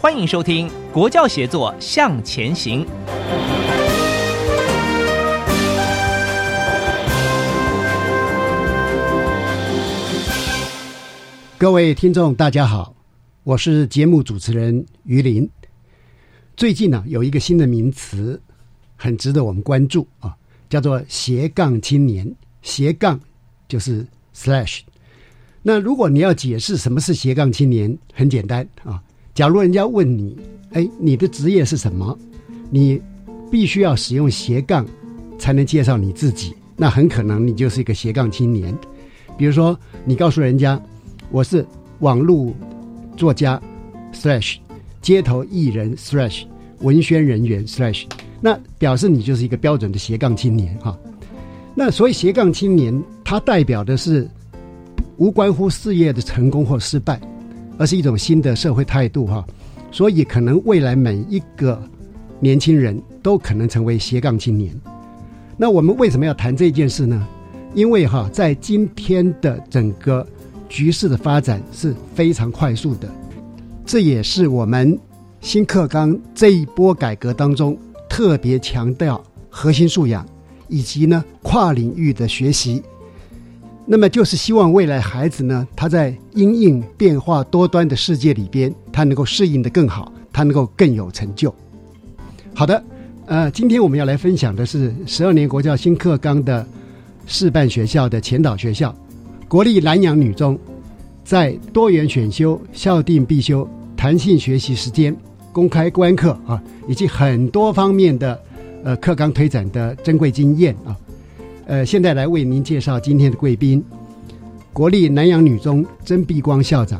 欢迎收听《国教协作向前行》。各位听众，大家好，我是节目主持人于林。最近呢，有一个新的名词，很值得我们关注啊，叫做斜杠青年。斜杠就是 slash。那如果你要解释什么是斜杠青年，很简单啊。假如人家问你，哎，你的职业是什么？你必须要使用斜杠才能介绍你自己，那很可能你就是一个斜杠青年。比如说，你告诉人家。我是网络作家 slash 街头艺人 slash 文宣人员 slash，那表示你就是一个标准的斜杠青年哈。那所以斜杠青年，它代表的是无关乎事业的成功或失败，而是一种新的社会态度哈。所以可能未来每一个年轻人都可能成为斜杠青年。那我们为什么要谈这件事呢？因为哈，在今天的整个局势的发展是非常快速的，这也是我们新课纲这一波改革当中特别强调核心素养以及呢跨领域的学习。那么就是希望未来孩子呢，他在因应变化多端的世界里边，他能够适应的更好，他能够更有成就。好的，呃，今天我们要来分享的是十二年国教新课纲的示范学校的前导学校。国立南洋女中，在多元选修、校定必修、弹性学习时间、公开观课啊，以及很多方面的呃课纲推展的珍贵经验啊，呃，现在来为您介绍今天的贵宾——国立南洋女中曾碧光校长。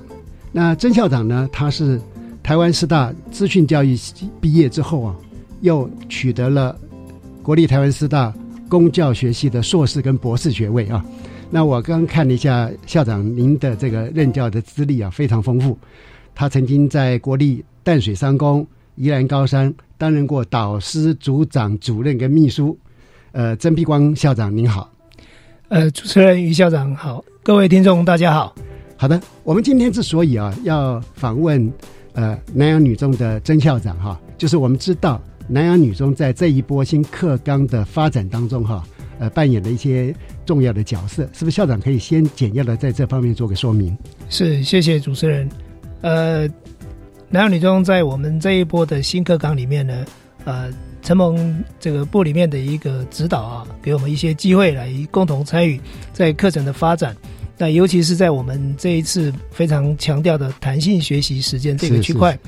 那曾校长呢，他是台湾师大资讯教育毕业之后啊，又取得了国立台湾师大公教学系的硕士跟博士学位啊。那我刚看了一下校长您的这个任教的资历啊，非常丰富。他曾经在国立淡水商工、宜兰高山担任过导师、组长、主任跟秘书。呃，曾碧光校长您好。呃，主持人于校长好，各位听众大家好。好的，我们今天之所以啊要访问呃南洋女中的曾校长哈，就是我们知道南洋女中在这一波新课纲的发展当中哈。呃，扮演了一些重要的角色，是不是校长可以先简要的在这方面做个说明？是，谢谢主持人。呃，南洋女中在我们这一波的新课纲里面呢，呃，陈蒙这个部里面的一个指导啊，给我们一些机会来共同参与在课程的发展。那尤其是在我们这一次非常强调的弹性学习时间这个区块。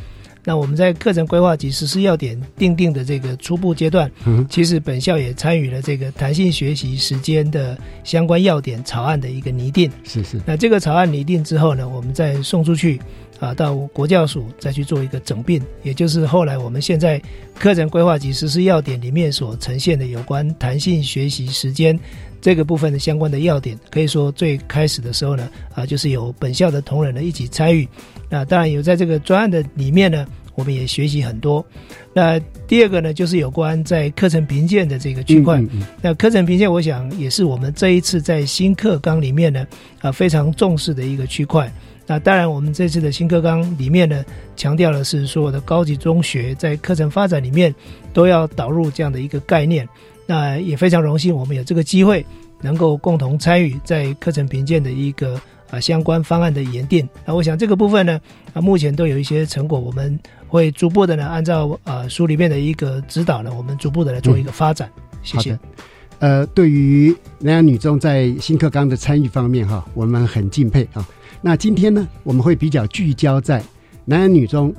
那我们在课程规划及实施要点定定的这个初步阶段，嗯，其实本校也参与了这个弹性学习时间的相关要点草案的一个拟定。是是。那这个草案拟定之后呢，我们再送出去，啊，到国教署再去做一个整并，也就是后来我们现在课程规划及实施要点里面所呈现的有关弹性学习时间这个部分的相关的要点，可以说最开始的时候呢，啊，就是有本校的同仁呢一起参与。那当然有在这个专案的里面呢，我们也学习很多。那第二个呢，就是有关在课程评鉴的这个区块。那课程评鉴，我想也是我们这一次在新课纲里面呢，啊非常重视的一个区块。那当然，我们这次的新课纲里面呢，强调的是所有的高级中学在课程发展里面都要导入这样的一个概念。那也非常荣幸，我们有这个机会能够共同参与在课程评鉴的一个啊相关方案的研定。那我想这个部分呢，啊目前都有一些成果，我们会逐步的呢按照啊书里面的一个指导呢，我们逐步的来做一个发展。谢谢。呃，对于南洋女中在新课纲的参与方面哈，我们很敬佩啊。那今天呢，我们会比较聚焦在南洋女中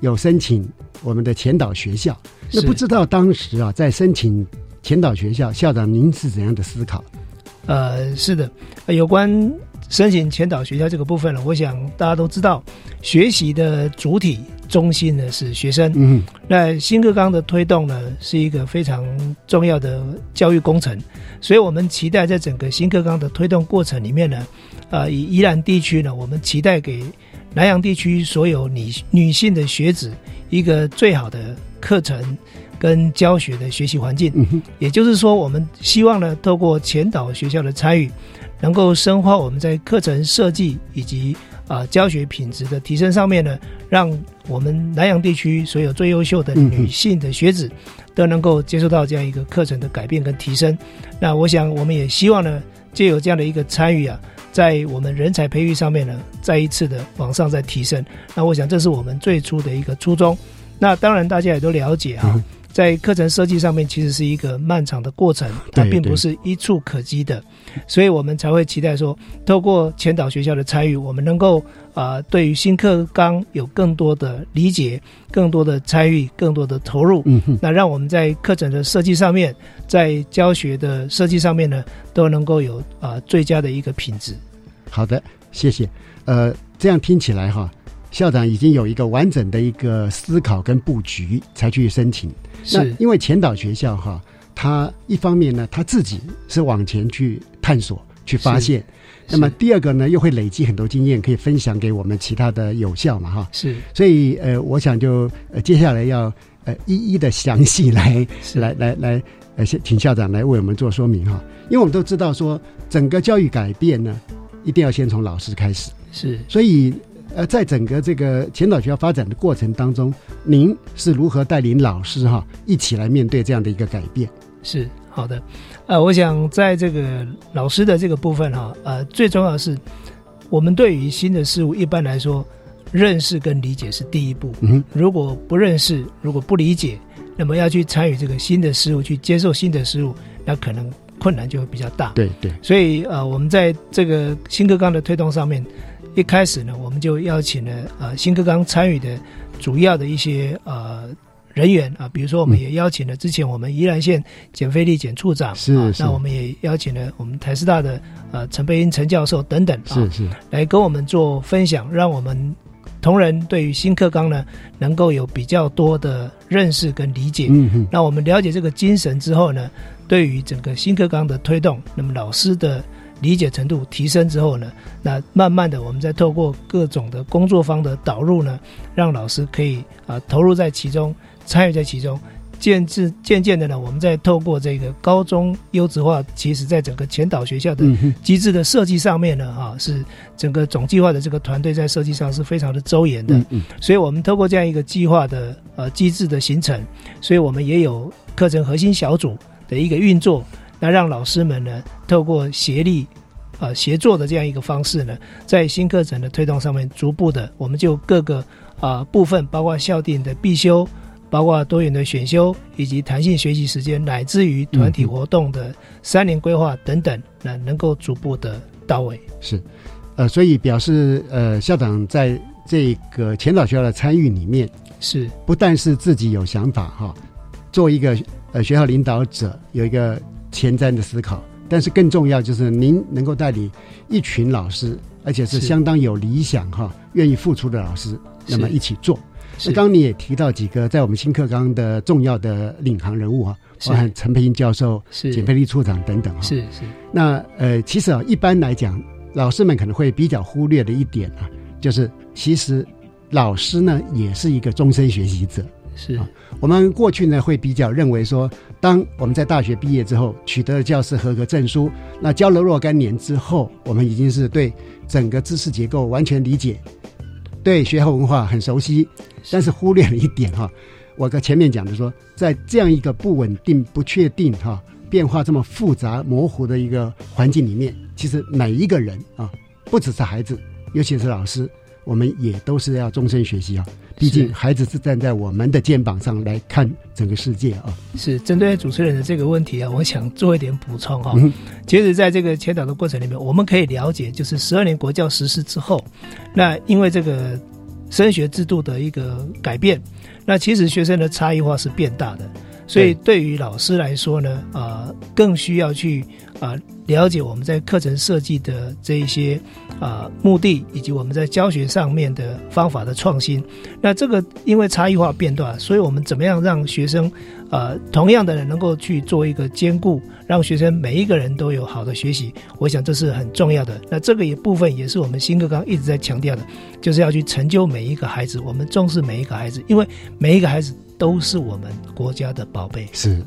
有申请我们的前导学校。那不知道当时啊，在申请前导学校，校长您是怎样的思考？呃，是的，有关申请前导学校这个部分呢，我想大家都知道，学习的主体中心呢是学生。嗯，那新课纲的推动呢，是一个非常重要的教育工程，所以我们期待在整个新课纲的推动过程里面呢，啊，以宜兰地区呢，我们期待给南洋地区所有女女性的学子一个最好的。课程跟教学的学习环境，也就是说，我们希望呢，透过前导学校的参与，能够深化我们在课程设计以及啊教学品质的提升上面呢，让我们南洋地区所有最优秀的女性的学子都能够接受到这样一个课程的改变跟提升。那我想，我们也希望呢，借有这样的一个参与啊，在我们人才培育上面呢，再一次的往上再提升。那我想，这是我们最初的一个初衷。那当然，大家也都了解哈，在课程设计上面，其实是一个漫长的过程，它并不是一触可及的，所以我们才会期待说，透过前导学校的参与，我们能够啊，对于新课纲有更多的理解，更多的参与，更多的投入。嗯，那让我们在课程的设计上面，在教学的设计上面呢，都能够有啊最佳的一个品质。好的，谢谢。呃，这样听起来哈。校长已经有一个完整的一个思考跟布局，才去申请。是因为前导学校哈，他一方面呢，他自己是往前去探索、去发现；那么第二个呢，又会累积很多经验，可以分享给我们其他的有效嘛哈。是，所以呃，我想就呃接下来要呃一一的详细来来来来呃，请校长来为我们做说明哈。因为我们都知道说，整个教育改变呢，一定要先从老师开始。是，所以。呃，在整个这个前导学校发展的过程当中，您是如何带领老师哈一起来面对这样的一个改变？是好的，呃，我想在这个老师的这个部分哈，呃，最重要是，我们对于新的事物，一般来说，认识跟理解是第一步。嗯，如果不认识，如果不理解，那么要去参与这个新的事物，去接受新的事物，那可能困难就会比较大。对对，所以呃，我们在这个新课纲的推动上面。一开始呢，我们就邀请了呃新课纲参与的主要的一些呃人员啊，比如说我们也邀请了之前我们宜兰县减肥力减处长，是那我们也邀请了我们台师大的呃陈培英陈教授等等，是是，来跟我们做分享，让我们同仁对于新课纲呢能够有比较多的认识跟理解。嗯嗯，那我们了解这个精神之后呢，对于整个新课纲的推动，那么老师的。理解程度提升之后呢，那慢慢的，我们再透过各种的工作方的导入呢，让老师可以啊投入在其中，参与在其中，渐至渐渐的呢，我们再透过这个高中优质化，其实在整个前导学校的机制的设计上面呢，哈，是整个总计划的这个团队在设计上是非常的周延的，所以我们透过这样一个计划的呃机制的形成，所以我们也有课程核心小组的一个运作。那让老师们呢，透过协力，呃，协作的这样一个方式呢，在新课程的推动上面，逐步的，我们就各个啊部分，包括校定的必修，包括多元的选修，以及弹性学习时间，乃至于团体活动的三年规划等等，那能够逐步的到位。是，呃，所以表示呃，校长在这个前导学校的参与里面，是不但是自己有想法哈，做一个呃学校领导者有一个。前瞻的思考，但是更重要就是您能够带领一群老师，而且是相当有理想哈，愿意付出的老师，那么一起做。是，刚你也提到几个在我们新课纲的重要的领航人物哈，包含陈培英教授、简佩丽处长等等哈。是是。那呃，其实啊，一般来讲，老师们可能会比较忽略的一点啊，就是其实老师呢也是一个终身学习者。是。啊，我们过去呢会比较认为说，当我们在大学毕业之后，取得了教师合格证书，那教了若干年之后，我们已经是对整个知识结构完全理解，对学校文化很熟悉，但是忽略了一点哈，我跟前面讲的说，在这样一个不稳定、不确定哈变化这么复杂、模糊的一个环境里面，其实每一个人啊，不只是孩子，尤其是老师，我们也都是要终身学习啊。毕竟孩子是站在我们的肩膀上来看整个世界啊。是针对主持人的这个问题啊，我想做一点补充哈。嗯。其实，在这个前导的过程里面，我们可以了解，就是十二年国教实施之后，那因为这个升学制度的一个改变，那其实学生的差异化是变大的，所以对于老师来说呢，啊、更需要去啊、了解我们在课程设计的这一些啊、目的，以及我们在教学上面的方法的创新。那这个因为差异化变大，所以我们怎么样让学生呃同样的人能够去做一个兼顾，让学生每一个人都有好的学习，我想这是很重要的。那这个也部分也是我们新课纲一直在强调的，就是要去成就每一个孩子，我们重视每一个孩子，因为每一个孩子都是我们国家的宝贝。是，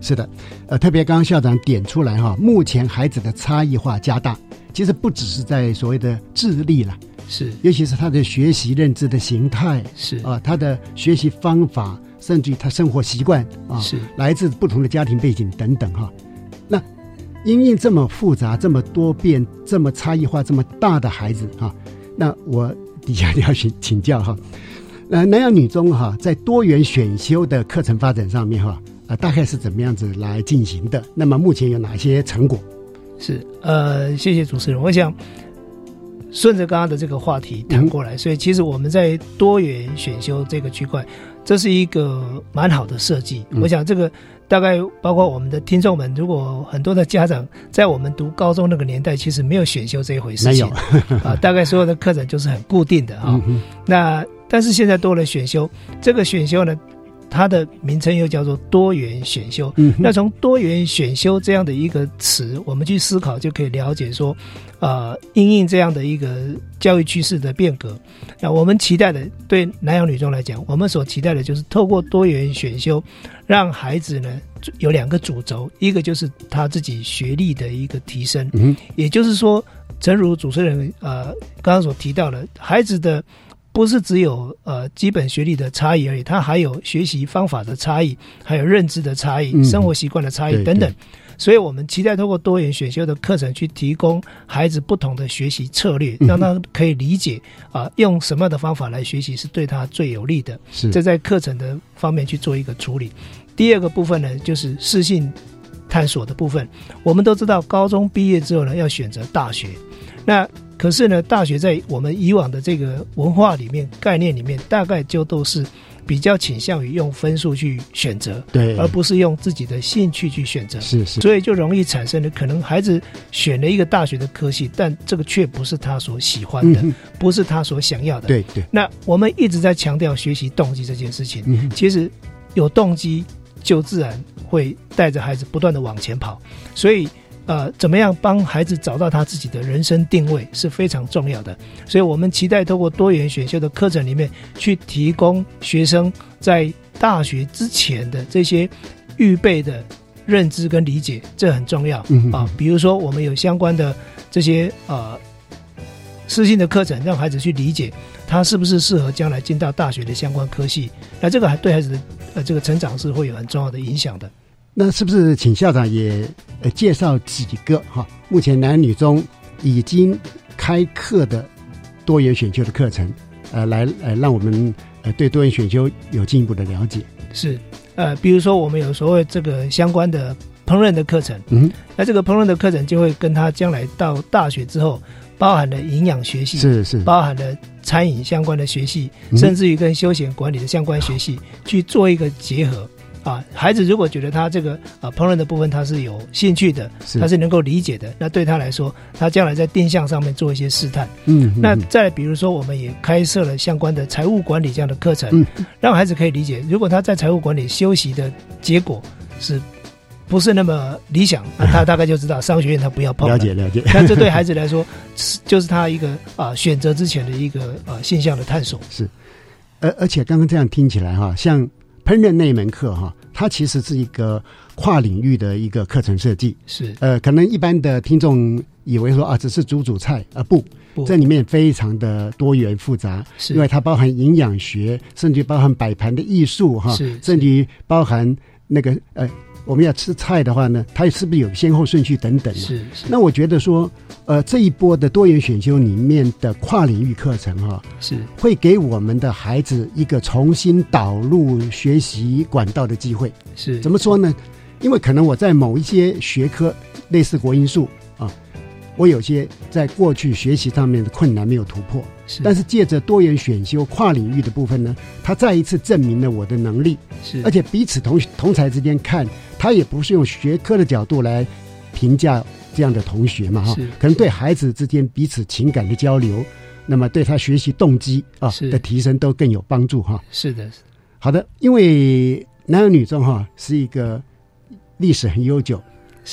是的，呃，特别刚刚校长点出来哈，目前孩子的差异化加大，其实不只是在所谓的智力了，是尤其是他的学习认知的形态是啊，他的学习方法，甚至于他生活习惯啊，是来自不同的家庭背景等等哈。那因应这么复杂、这么多变、这么差异化、这么大的孩子哈，那我底下就要请请教哈。呃，南洋女中哈，在多元选修的课程发展上面哈，啊、大概是怎么样子来进行的？那么目前有哪些成果？是，呃，谢谢主持人。我想顺着刚刚的这个话题谈过来，所以其实我们在多元选修这个区块，这是一个蛮好的设计。嗯我想这个大概包括我们的听众们，如果很多的家长在我们读高中那个年代，其实没有选修这一回事情没啊，大概所有的课程就是很固定的啊。嗯那但是现在多了选修，这个选修呢，它的名称又叫做多元选修。嗯那从多元选修这样的一个词，我们去思考，就可以了解说，呃，因应这样的一个教育趋势的变革，那我们期待的，对南洋女中来讲，我们所期待的就是透过多元选修，让孩子呢有两个主轴，一个就是他自己学历的一个提升，嗯也就是说，正如主持人呃刚刚所提到的，孩子的不是只有呃基本学历的差异而已，它还有学习方法的差异，还有认知的差异、嗯生活习惯的差异等等。所以，我们期待通过多元选修的课程，去提供孩子不同的学习策略，嗯让他可以理解啊、用什么样的方法来学习是对他最有利的。是这在课程的方面去做一个处理。第二个部分呢，就是适性探索的部分。我们都知道，高中毕业之后呢，要选择大学。那可是呢，大学在我们以往的这个文化里面、概念里面，大概就都是比较倾向于用分数去选择，对，而不是用自己的兴趣去选择。是是所以就容易产生了可能孩子选了一个大学的科系，但这个却不是他所喜欢的，嗯不是他所想要的。对对，那我们一直在强调学习动机这件事情，嗯其实有动机就自然会带着孩子不断的往前跑，所以。呃，怎么样帮孩子找到他自己的人生定位是非常重要的，所以我们期待透过多元选修的课程里面，去提供学生在大学之前的这些预备的认知跟理解，这很重要嗯啊。比如说，我们有相关的这些呃私信的课程，让孩子去理解他是不是适合将来进到大学的相关科系。那这个还对孩子的呃这个成长是会有很重要的影响的。那是不是请校长也呃介绍几个哈？目前男女中已经开课的多元选修的课程，呃，来呃让我们呃对多元选修有进一步的了解。是呃，比如说我们有所谓这个相关的烹饪的课程，嗯，那这个烹饪的课程就会跟他将来到大学之后，包含了营养学系，是是，包含了餐饮相关的学系，嗯甚至于跟休闲管理的相关学系去做一个结合。啊，孩子如果觉得他这个啊烹饪的部分他是有兴趣的，是。他是能够理解的，那对他来说，他将来在定向上面做一些试探。嗯，那嗯。再比如说，我们也开设了相关的财务管理这样的课程，嗯。让孩子可以理解，如果他在财务管理修习的结果是不是那么理想，那他大概就知道商学院他不要碰了。了解了解，那这对 孩子来说，是就是他一个啊、选择之前的一个啊现象的探索。是。而而且刚刚这样听起来哈，像烹饪那一门课哈，它其实是一个跨领域的一个课程设计。是。呃，可能一般的听众以为说啊，只是煮煮菜啊，不，不。这里面非常的多元复杂，是。因为它包含营养学，甚至包含摆盘的艺术哈，是甚至于包含那个呃我们要吃菜的话呢，它是不是有先后顺序等等？是是。那我觉得说，呃，这一波的多元选修里面的跨领域课程哈，是会给我们的孩子一个重新导入学习管道的机会。是怎么说呢？因为可能我在某一些学科，类似国音数啊，我有些在过去学习上面的困难没有突破。是，但是借着多元选修跨领域的部分呢，他再一次证明了我的能力。是，而且彼此同同才之间看，他也不是用学科的角度来评价这样的同学嘛，哈，可能对孩子之间彼此情感的交流，那么对他学习动机啊的提升都更有帮助哈。是的，好的，因为男有女中哈是一个历史很悠久，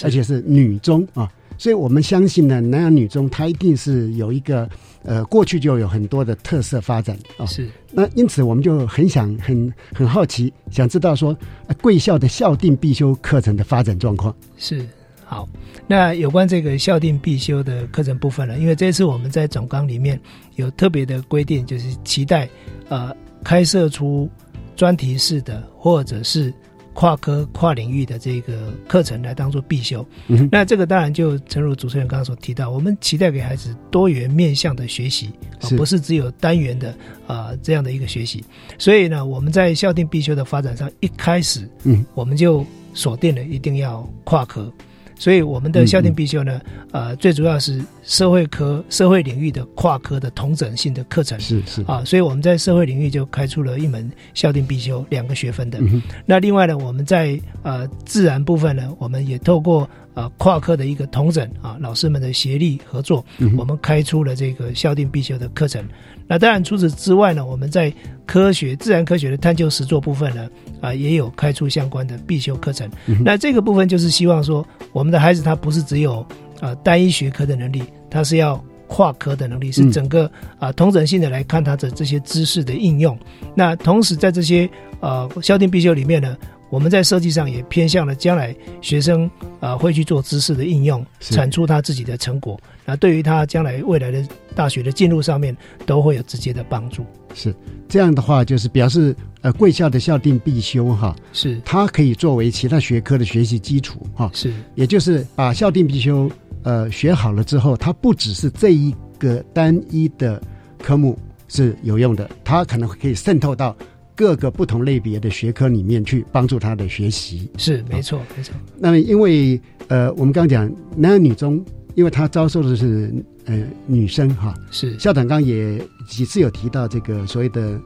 而且是女中啊，所以我们相信呢，南洋女中它一定是有一个。呃，过去就有很多的特色发展啊，是。那因此，我们就很想、很很好奇，想知道说贵校的校定必修课程的发展状况。是好，那有关这个校定必修的课程部分呢？因为这次我们在总纲里面有特别的规定，就是期待呃开设出专题式的或者是。跨科跨领域的这个课程来当做必修，那这个当然就诚如主持人刚刚所提到，我们期待给孩子多元面向的学习，不是只有单元的啊这样的一个学习。所以呢，我们在校定必修的发展上，一开始，嗯，我们就锁定了一定要跨科。所以我们的校定必修呢，呃，最主要是社会科、社会领域的跨科的同整性的课程，是是。啊，所以我们在社会领域就开出了一门校定必修两个学分的。那另外呢，我们在呃自然部分呢，我们也透过呃跨科的一个同整啊，老师们的协力合作，我们开出了这个校定必修的课程。那当然，除此之外呢，我们在科学、自然科学的探究实作部分呢，啊，也有开出相关的必修课程。那这个部分就是希望说，我们的孩子他不是只有啊单一学科的能力，他是要跨科的能力，是整个啊同整性的来看他的这些知识的应用。那同时在这些呃校定必修里面呢。我们在设计上也偏向了将来学生啊会去做知识的应用，产出他自己的成果。那对于他将来未来的大学的进入上面，都会有直接的帮助。是这样的话，就是表示呃贵校的校定必修哈，是它可以作为其他学科的学习基础哈。是，也就是把校定必修呃学好了之后，它不只是这一个单一的科目是有用的，它可能可以渗透到。各个不同类别的学科里面去帮助他的学习是没错没错。那么因为呃我们刚讲男儿女中，因为他招收的是呃女生哈，是校长刚也几次有提到这个所谓的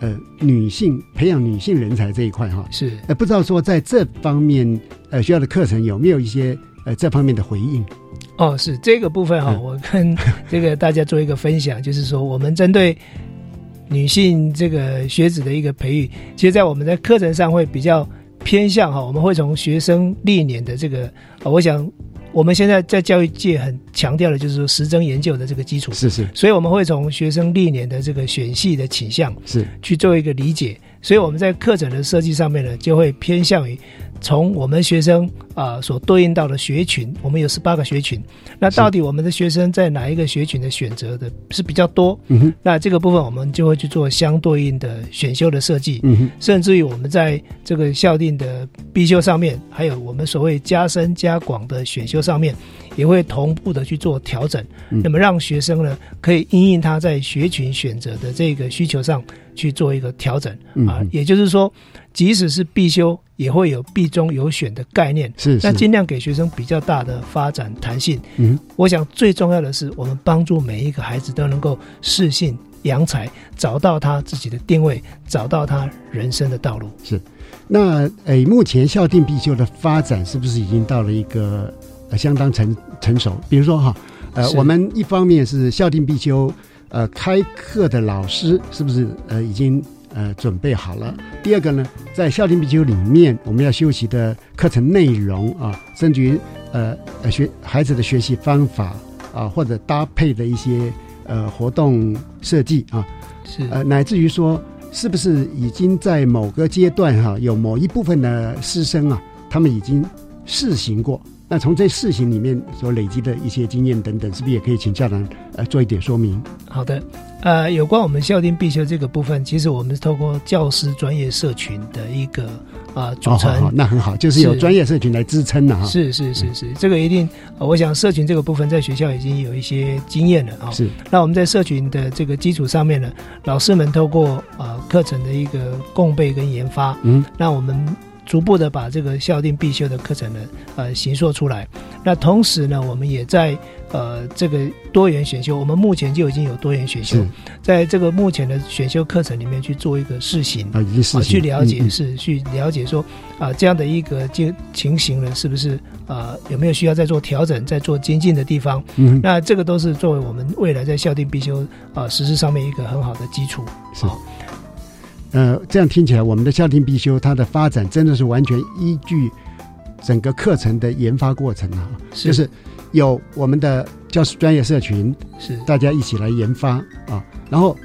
呃女性培养女性人才这一块哈，是呃不知道说在这方面呃学校的课程有没有一些呃这方面的回应？哦，是这个部分哈，我跟这个大家做一个分享，就是说我们针对。女性这个学子的一个培育，其实，在我们的课程上会比较偏向哈，我们会从学生历年的这个，我想我们现在在教育界很强调的就是说实证研究的这个基础，是是，所以我们会从学生历年的这个选系的倾向是。去做一个理解，所以我们在课程的设计上面呢，就会偏向于。从我们学生啊所对应到的学群，我们有十八个学群，那到底我们的学生在哪一个学群的选择的是比较多？嗯哼，那这个部分我们就会去做相对应的选修的设计，嗯哼，甚至于我们在这个校定的必修上面，还有我们所谓加深加广的选修上面，也会同步的去做调整，那么让学生呢可以因应他在学群选择的这个需求上去做一个调整啊，也就是说。即使是必修，也会有必中有选的概念。是，那尽量给学生比较大的发展弹性。嗯，我想最重要的是，我们帮助每一个孩子都能够适性扬才，找到他自己的定位，找到他人生的道路。是，那诶，目前校定必修的发展是不是已经到了一个呃相当成成熟？比如说哈，呃，我们一方面是校定必修，呃，开课的老师是不是呃已经？呃，准备好了。第二个呢，在校定必修里面，我们要修习的课程内容啊，甚至于呃呃学孩子的学习方法啊，或者搭配的一些呃活动设计啊，是呃乃至于说，是不是已经在某个阶段哈，有某一部分的师生啊，他们已经试行过那从这事情里面所累积的一些经验等等，是不是也可以请校长呃做一点说明？好的，呃，有关我们校定必修这个部分，其实我们是透过教师专业社群的一个啊组成，那很好，就是有专业社群来支撑的哈。是是是是，这个一定，呃我想社群这个部分在学校已经有一些经验了啊。是那我们在社群的这个基础上面呢，老师们透过呃课程的一个共备跟研发，嗯，那我们逐步的把这个校定必修的课程呢，呃，形塑出来。那同时呢，我们也在呃这个多元选修，我们目前就已经有多元选修，在这个目前的选修课程里面去做一个试行。啊，去了解嗯嗯是去了解说啊、这样的一个情情形呢，是不是啊、有没有需要再做调整、再做精进的地方？嗯那这个都是作为我们未来在校定必修啊、实施上面一个很好的基础。是好呃，这样听起来，我们的校定必修它的发展真的是完全依据整个课程的研发过程啊，是。就是有我们的教师专业社群，是。大家一起来研发啊，然后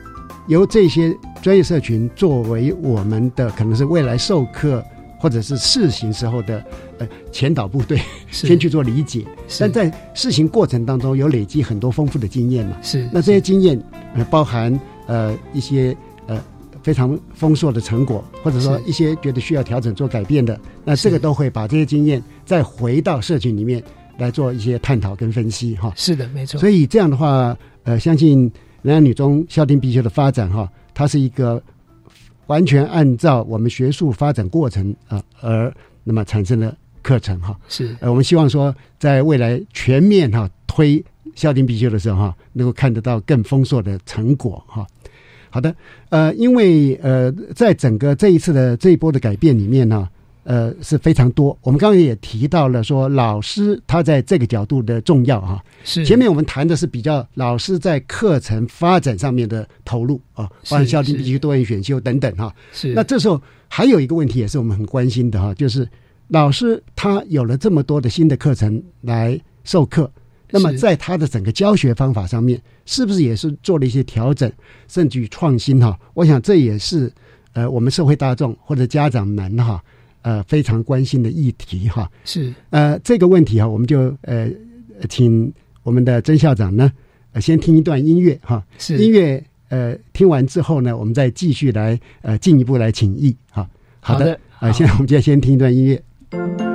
由这些专业社群作为我们的可能是未来授课或者是试行时候的呃前导部队，是。先去做理解，是。但在试行过程当中有累积很多丰富的经验。嘛，是那这些经验呃包含呃一些呃非常丰硕的成果，或者说一些觉得需要调整做改变的，那这个都会把这些经验再回到社群里面来做一些探讨跟分析哈。是的，没错。所以这样的话，呃，相信南洋女中校定必修的发展哈，它是一个完全按照我们学术发展过程啊、呃而那么产生的课程哈。是呃，我们希望说，在未来全面哈、推校定必修的时候哈、能够看得到更丰硕的成果哈、好的，呃，因为呃，在整个这一次的这一波的改变里面呢，呃，是非常多。我们刚刚也提到了说，老师他在这个角度的重要啊、是。前面我们谈的是比较老师在课程发展上面的投入啊，包含是校定必是修、多元选修等等哈、是。那这时候还有一个问题也是我们很关心的哈，就是老师他有了这么多的新的课程来授课，那么在他的整个教学方法上面，是不是也是做了一些调整，甚至于创新哈？我想这也是呃我们社会大众或者家长们哈呃非常关心的议题哈。是呃，这个问题哈，我们就呃请我们的曾校长呢，呃先听一段音乐哈。是音乐呃听完之后呢，我们再继续来呃进一步来请益哈。好的，啊呃，现在我们就先听一段音乐。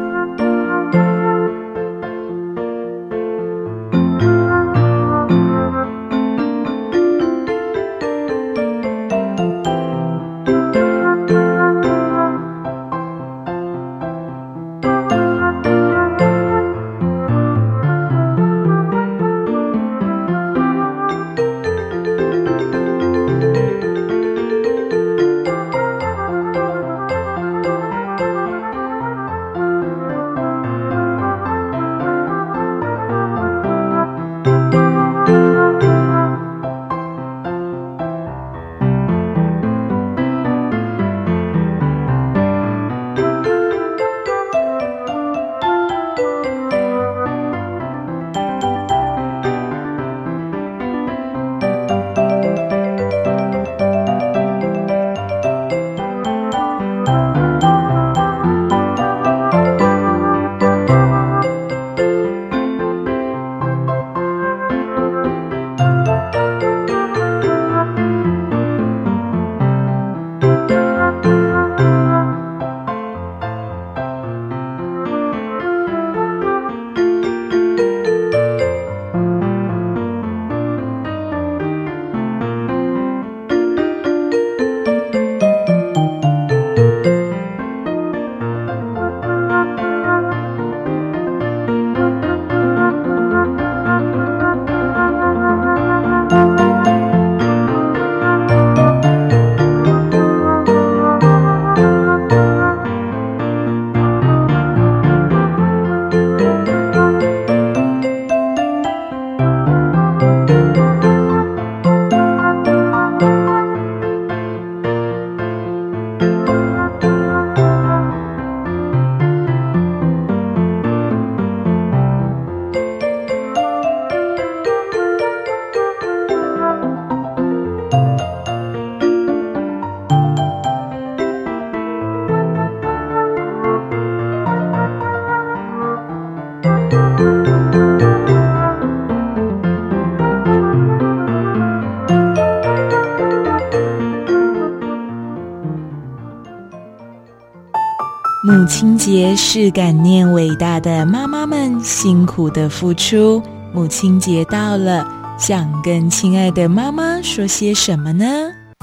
节是感念伟大的妈妈们辛苦的付出。母亲节到了，想跟亲爱的妈妈说些什么呢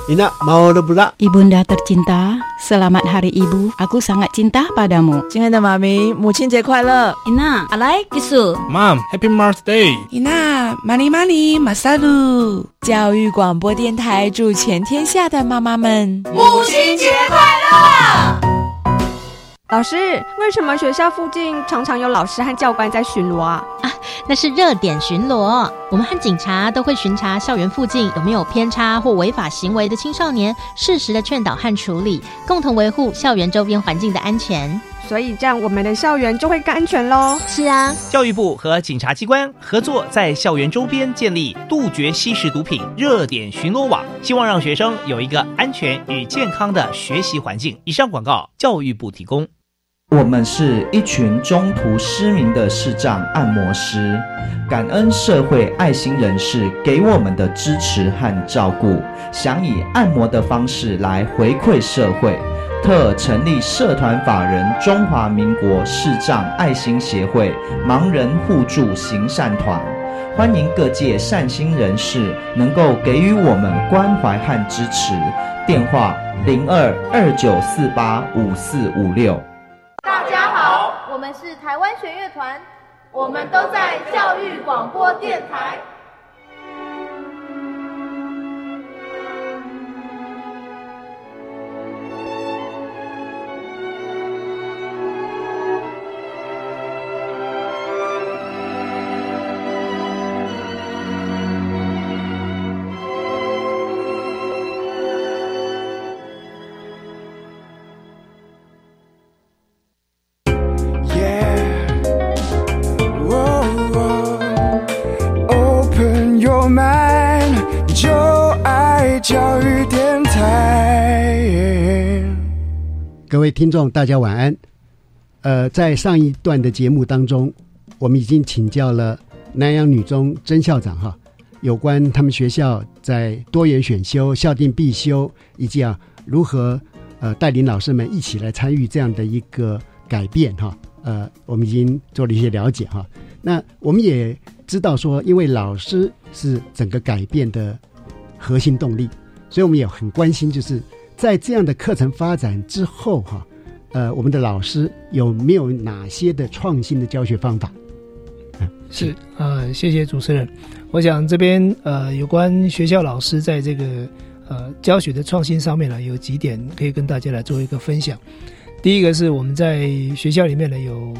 ？Ina mau pula. Ibunda tercinta, selamat Hari Ibu. Aku sangat cinta padamu. 亲爱的妈咪，母亲节快乐！Ina, alai kisu. Mom, Happy Mother's Day. Ina, mani mani, masalu. 教育广播电台祝全天下的妈妈们母亲节快乐！老师，为什么学校附近常常有老师和教官在巡逻啊？啊，那是热点巡逻。我们和警察都会巡查校园附近有没有偏差或违法行为的青少年，适时的劝导和处理，共同维护校园周边环境的安全。所以这样，我们的校园就会更安全喽。是啊，教育部和警察机关合作，在校园周边建立杜绝吸食毒品热点巡逻网，希望让学生有一个安全与健康的学习环境。以上广告，教育部提供。我们是一群中途失明的视障按摩师，感恩社会爱心人士给我们的支持和照顾，想以按摩的方式来回馈社会，特成立社团法人中华民国视障爱心协会盲人互助行善团，欢迎各界善心人士能够给予我们关怀和支持，电话零二二九四八五四五六。大家好我们是台湾弦乐团，我们都在教育广播电台。各位听众，大家晚安。呃，在上一段的节目当中，我们已经请教了南洋女中曾校长哈，有关他们学校在多元选修、校定必修，以及啊如何呃带领老师们一起来参与这样的一个改变哈。呃，我们已经做了一些了解哈。那我们也知道说，因为老师是整个改变的核心动力，所以我们也很关心，就是。在这样的课程发展之后，哈，呃，我们的老师有没有哪些的创新的教学方法？是啊，谢谢主持人。我想这边呃，有关学校老师在这个呃教学的创新上面呢，有几点可以跟大家来做一个分享。第一个是我们在学校里面呢有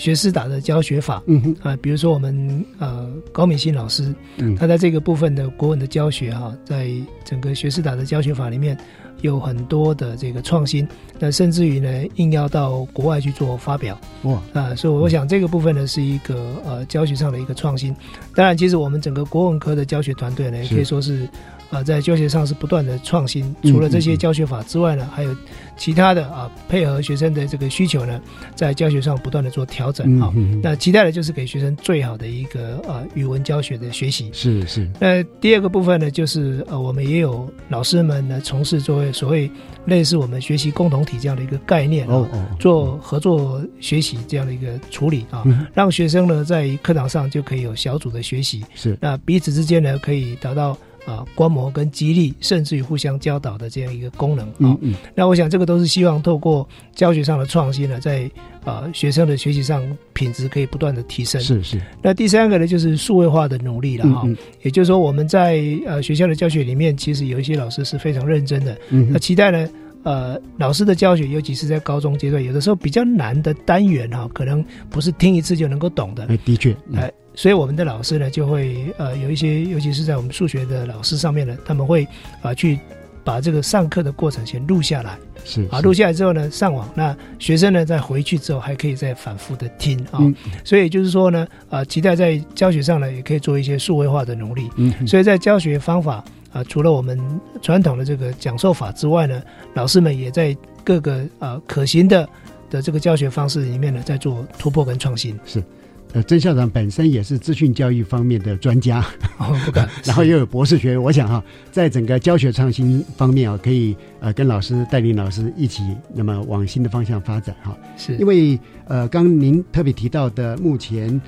学思达的教学法，嗯哼啊，比如说我们呃高敏欣老师，嗯，他在这个部分的国文的教学哈，在整个学思达的教学法里面。有很多的这个创新，那甚至于呢，硬要到国外去做发表，哇啊！所以我想这个部分呢，是一个呃教学上的一个创新。当然，其实我们整个国文科的教学团队呢，也可以说是。啊，在教学上是不断的创新。除了这些教学法之外呢，还有其他的啊，配合学生的这个需求呢，在教学上不断的做调整啊。那期待的就是给学生最好的一个啊语文教学的学习。是是。那第二个部分呢，就是呃，我们也有老师们呢从事作为所谓类似我们学习共同体这样的一个概念哦，做合作学习这样的一个处理啊，让学生呢在课堂上就可以有小组的学习。是。那彼此之间呢可以达到。啊，观摩跟激励，甚至于互相教导的这样一个功能啊。那我想，这个都是希望透过教学上的创新呢，在啊学生的学习上品质可以不断的提升。是是。那第三个呢，就是数位化的努力了哈。也就是说，我们在呃学校的教学里面，其实有一些老师是非常认真的。那期待呢，呃，老师的教学，尤其是在高中阶段，有的时候比较难的单元哈，可能不是听一次就能够懂的。哎，的确，哎。所以我们的老师呢，就会呃有一些，尤其是在我们数学的老师上面呢，他们会啊去把这个上课的过程先录下来，是啊录下来之后呢，上网，那学生呢再回去之后还可以再反复的听啊，所以就是说呢，啊期待在教学上呢也可以做一些数位化的努力，嗯，所以在教学方法啊，除了我们传统的这个讲授法之外呢，老师们也在各个呃可行的的这个教学方式里面呢，在做突破跟创新，是。呃，曾校长本身也是资讯教育方面的专家，哦、不敢，然后又有博士学位，我想哈，在整个教学创新方面啊，可以呃跟老师带领老师一起，那么往新的方向发展哈。是因为呃，刚您特别提到的目前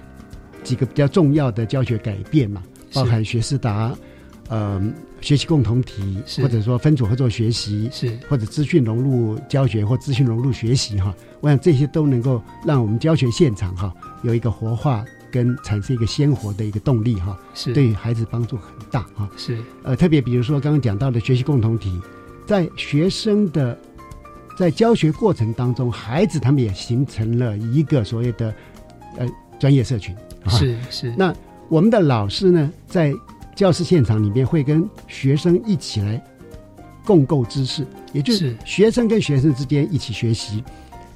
几个比较重要的教学改变嘛，包含学思达，呃，学习共同体，或者说分组合作学习，是或者资讯融入教学或资讯融入学习哈，我想这些都能够让我们教学现场哈有一个活化跟产生一个鲜活的一个动力哈，是。对孩子帮助很大哈。是。呃，特别比如说刚刚讲到的学习共同体，在学生的在教学过程当中，孩子他们也形成了一个所谓的呃专业社群，是是。那我们的老师呢，在教室现场里面会跟学生一起来共构知识，也就是。学生跟学生之间一起学习，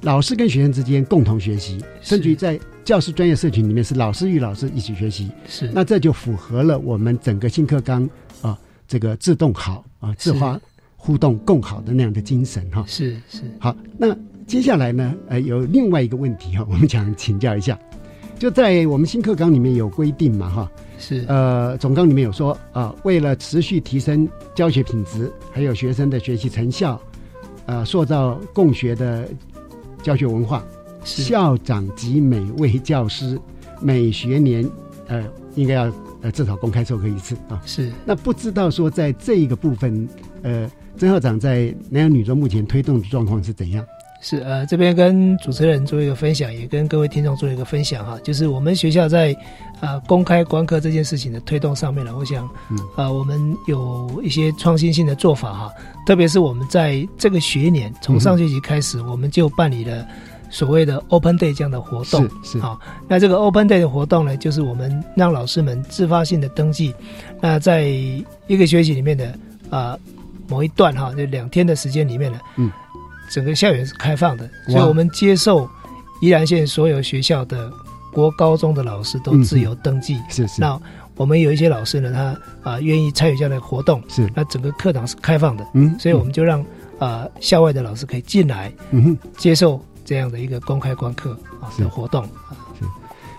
老师跟学生之间共同学习，甚至于在教师专业社群里面是老师与老师一起学习。是，那这就符合了我们整个新课纲啊，这个自动好啊，自发互动共好的那样的精神哈。是是。好，那接下来呢，呃，有另外一个问题哈，我们想请教一下，就在我们新课纲里面有规定嘛哈。是呃，总纲里面有说啊，为了持续提升教学品质，还有学生的学习成效，呃，塑造共学的教学文化，校长及每位教师每学年呃应该要呃至少公开授课一次啊。是。那不知道说在这一个部分，呃，曾校长在南洋女中目前推动的状况是怎样？是呃，这边跟主持人做一个分享，也跟各位听众做一个分享哈。就是我们学校在啊公开观课这件事情的推动上面呢，我想，嗯，啊，我们有一些创新性的做法哈。特别是我们在这个学年，从上学期开始，我们就办理了所谓的 Open Day 这样的活动。是是好，那这个 Open Day 的活动呢，就是我们让老师们自发性的登记。那在一个学期里面的啊某一段哈，就两天的时间里面呢，嗯。整个校园是开放的，所以我们接受宜兰县所有学校的国高中的老师都自由登记。是是。那我们有一些老师呢，他啊愿意参与这样的活动。是。那整个课堂是开放的。嗯。所以我们就让啊校外的老师可以进来，嗯接受这样的一个公开观课啊的活动。是。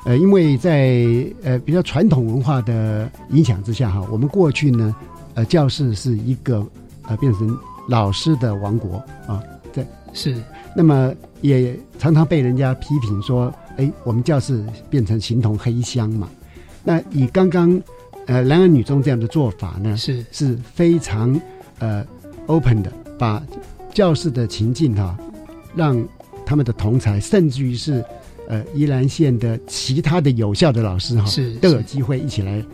呃，因为在呃比较传统文化的影响之下哈，我们过去呢，呃教室是一个呃变成老师的王国啊。对，是。那么也常常被人家批评说，哎，我们教室变成形同黑箱嘛。那以刚刚呃男儿女中这样的做法呢，是是非常呃 open 的，把教室的情境哈、啊，让他们的同才，甚至于是呃宜兰县的其他的有效的老师哈、啊，是都有机会一起来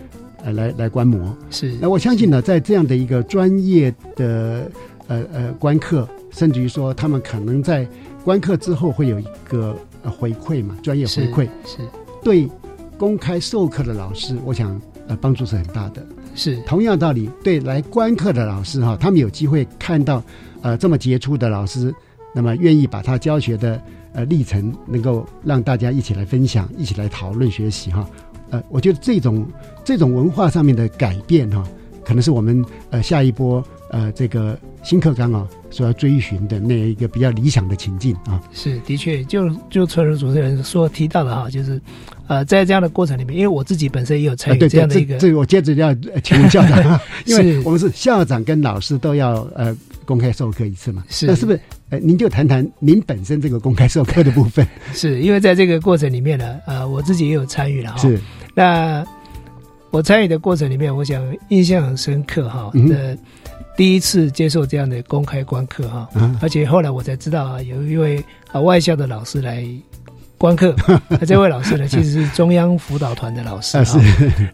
呃来来观摩。是。那我相信呢，在这样的一个专业的呃呃观课。甚至于说，他们可能在观课之后会有一个回馈嘛，专业回馈是对公开授课的老师，我想呃帮助是很大的。是同样道理，对来观课的老师哈，他们有机会看到呃这么杰出的老师，那么愿意把他教学的呃历程能够让大家一起来分享，一起来讨论学习哈。呃，我觉得这种这种文化上面的改变哈，可能是我们呃下一波呃这个新课纲啊。所要追寻的那一个比较理想的情境啊，是的确，就就陈如主持人说提到的哈，就是呃，在这样的过程里面，因为我自己本身也有参与这样的一个，这个我接着要请问校长，因为我们是校长跟老师都要呃公开授课一次嘛，是。那是不是？呃，您就谈谈您本身这个公开授课的部分，是因为在这个过程里面呢，呃，我自己也有参与了哈，是。那我参与的过程里面，我想印象很深刻哈的。第一次接受这样的公开观课哈，而且后来我才知道啊，有一位啊外校的老师来观课，那这位老师呢其实是中央辅导团的老师啊，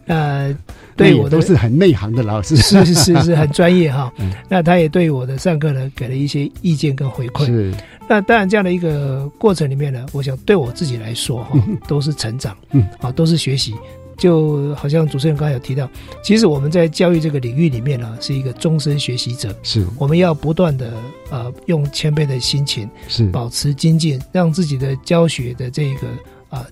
那 对我都是很内行的老师，是是是是很专业哈。那他也对我的上课呢给了一些意见跟回馈。是，那当然这样的一个过程里面呢，我想对我自己来说哈，都是成长，嗯。啊，都是学习。就好像主持人刚才有提到，其实我们在教育这个领域里面呢，是一个终身学习者。是，我们要不断的呃，用谦卑的心情，是保持精进，让自己的教学的这个啊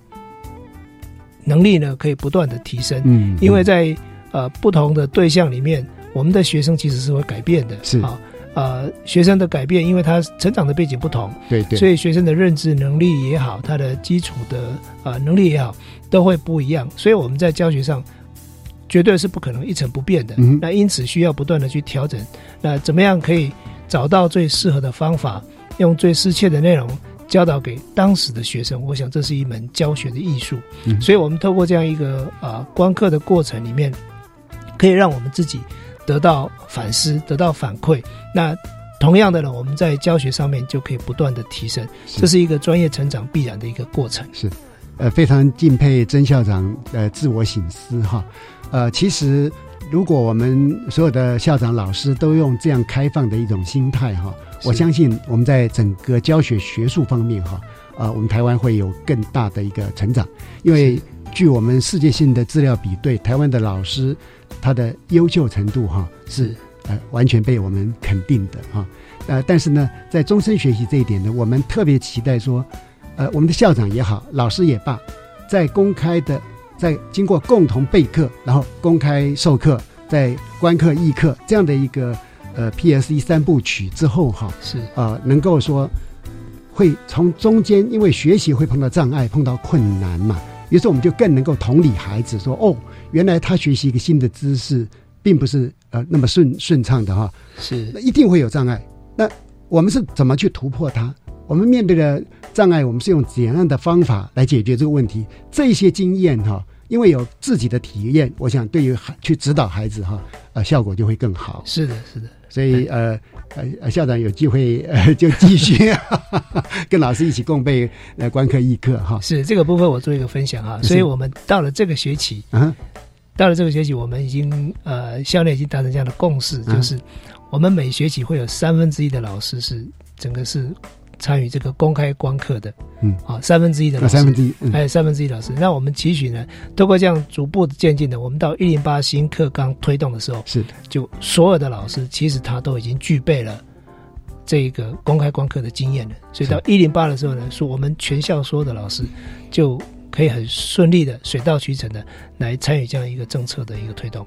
能力呢，可以不断的提升。嗯，因为在呃不同的对象里面，我们的学生其实是会改变的。是啊，呃学生的改变，因为他成长的背景不同，对对，所以学生的认知能力也好，他的基础的啊、呃能力也好，都会不一样。所以我们在教学上绝对是不可能一成不变的。嗯那因此需要不断的去调整。那怎么样可以找到最适合的方法，用最适切的内容教导给当时的学生？我想这是一门教学的艺术。嗯所以我们透过这样一个啊、呃观课的过程里面，可以让我们自己得到反思，得到反馈。那同样的呢，我们在教学上面就可以不断的提升，这是一个专业成长必然的一个过程。是，呃，非常敬佩曾校长呃自我醒思哈。呃，其实如果我们所有的校长老师都用这样开放的一种心态哈，我相信我们在整个教学学术方面哈，啊、我们台湾会有更大的一个成长。因为据我们世界性的资料比对，台湾的老师他的优秀程度哈是呃完全被我们肯定的哈。呃，但是呢，在终身学习这一点呢，我们特别期待说，呃，我们的校长也好，老师也罢，在公开的，在经过共同备课，然后公开授课，在观课议课这样的一个呃 PSE 三部曲之后哈，是呃，能够说会从中间，因为学习会碰到障碍，碰到困难嘛，于是我们就更能够同理孩子说，哦，原来他学习一个新的知识，并不是呃那么顺顺畅的哈，是那一定会有障碍。那我们是怎么去突破它？我们面对的障碍，我们是用怎样的方法来解决这个问题？这些经验哈，因为有自己的体验，我想对于孩去指导孩子哈，呃，效果就会更好。是的，是的。所以呃呃呃，校长有机会呃 就继续 跟老师一起共备呃观课议课哈。是这个部分我做一个分享哈，所以我们到了这个学期，啊到了这个学期，我们已经呃校内已经达成这样的共识，嗯就是我们每学期会有三分之一的老师是整个是参与这个公开观课的，嗯啊，三分之一的老师，啊三分之一嗯还有三分之一老师。那我们期许呢，透过这样逐步渐进的，我们到一零八新课纲推动的时候，是就所有的老师其实他都已经具备了。这个公开观课的经验了，所以到一零八的时候呢，是我们全校所有的老师就可以很顺利的、水到渠成的来参与这样一个政策的一个推动。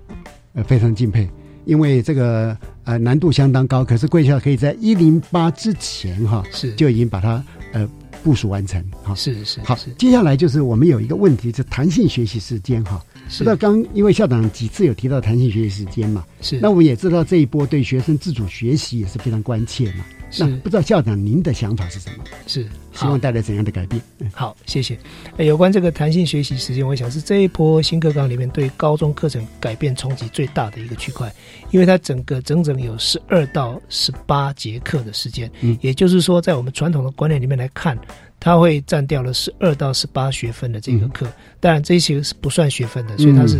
呃，非常敬佩，因为这个呃难度相当高，可是贵校可以在一零八之前哈，是就已经把它呃部署完成哈。是是好，接下来就是我们有一个问题，是弹性学习时间哈。不是知道刚因为校长几次有提到弹性学习时间嘛，是那我们也知道这一波对学生自主学习也是非常关切嘛。是那不知道校长您的想法是什么？是希望带来怎样的改变？嗯好，谢谢。呃有关这个弹性学习时间，我想是这一波新课纲里面对高中课程改变冲击最大的一个区块，因为它整个整整有十二到十八节课的时间，嗯也就是说，在我们传统的观念里面来看，它会占掉了十二到十八学分的这个课。当然，这些是不算学分的，所以它是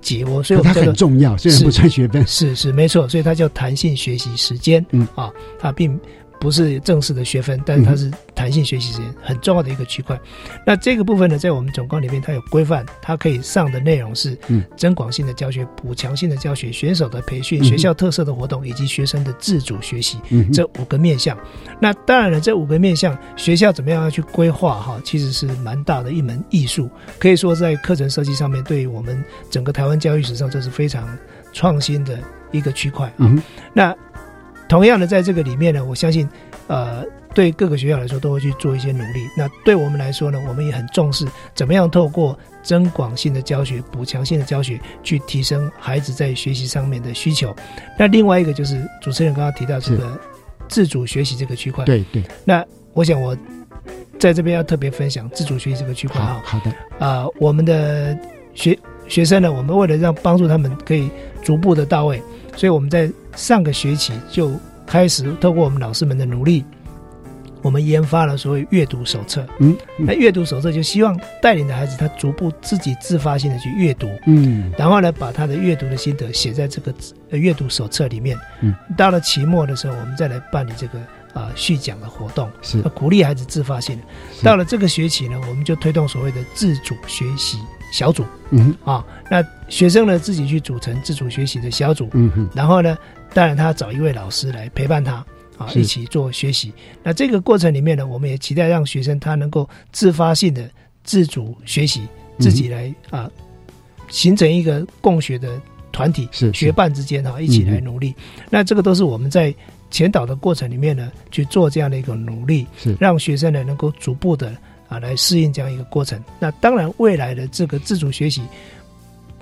节我，所以它很重要，虽然是不算学分。是是没错，所以它叫弹性学习时间。嗯啊，它并不是正式的学分，但是它是弹性学习时间很重要的一个区块。那这个部分呢，在我们总纲里面它有规范，它可以上的内容是嗯增广性的教学、补强性的教学、选手的培训、学校特色的活动以及学生的自主学习嗯这五个面向。那当然了，这五个面向学校怎么样要去规划哈，其实是蛮大的一门艺术。可以说在课程设计上面，对于我们整个台湾教育史上，这是非常创新的一个区块啊。嗯那同样的，在这个里面呢，我相信，呃，对各个学校来说都会去做一些努力。那对我们来说呢，我们也很重视怎么样透过增广性的教学、补强性的教学，去提升孩子在学习上面的需求。那另外一个就是主持人刚刚提到这个自主学习这个区块。对对，那我想我在这边要特别分享自主学习这个区块哈。好的，啊、我们的学学生呢，我们为了让帮助他们可以逐步的到位，所以我们在上个学期就开始透过我们老师们的努力，我们研发了所谓阅读手册。嗯那阅读手册就希望带领的孩子他逐步自己自发性的去阅读，嗯。然后呢，把他的阅读的心得写在这个呃阅读手册里面。嗯，到了期末的时候，我们再来办理这个啊、续讲的活动，是。鼓励孩子自发性。的。到了这个学期呢，我们就推动所谓的自主学习小组。嗯啊，那学生呢自己去组成自主学习的小组，嗯哼然后呢，当然他找一位老师来陪伴他。啊，一起做学习。那这个过程里面呢，我们也期待让学生他能够自发性的自主学习，自己来啊，形成一个共学的团体，是学伴之间哈、一起来努力。那这个都是我们在前导的过程里面呢，去做这样的一个努力，是让学生呢能够逐步的啊来适应这样一个过程。那当然，未来的这个自主学习，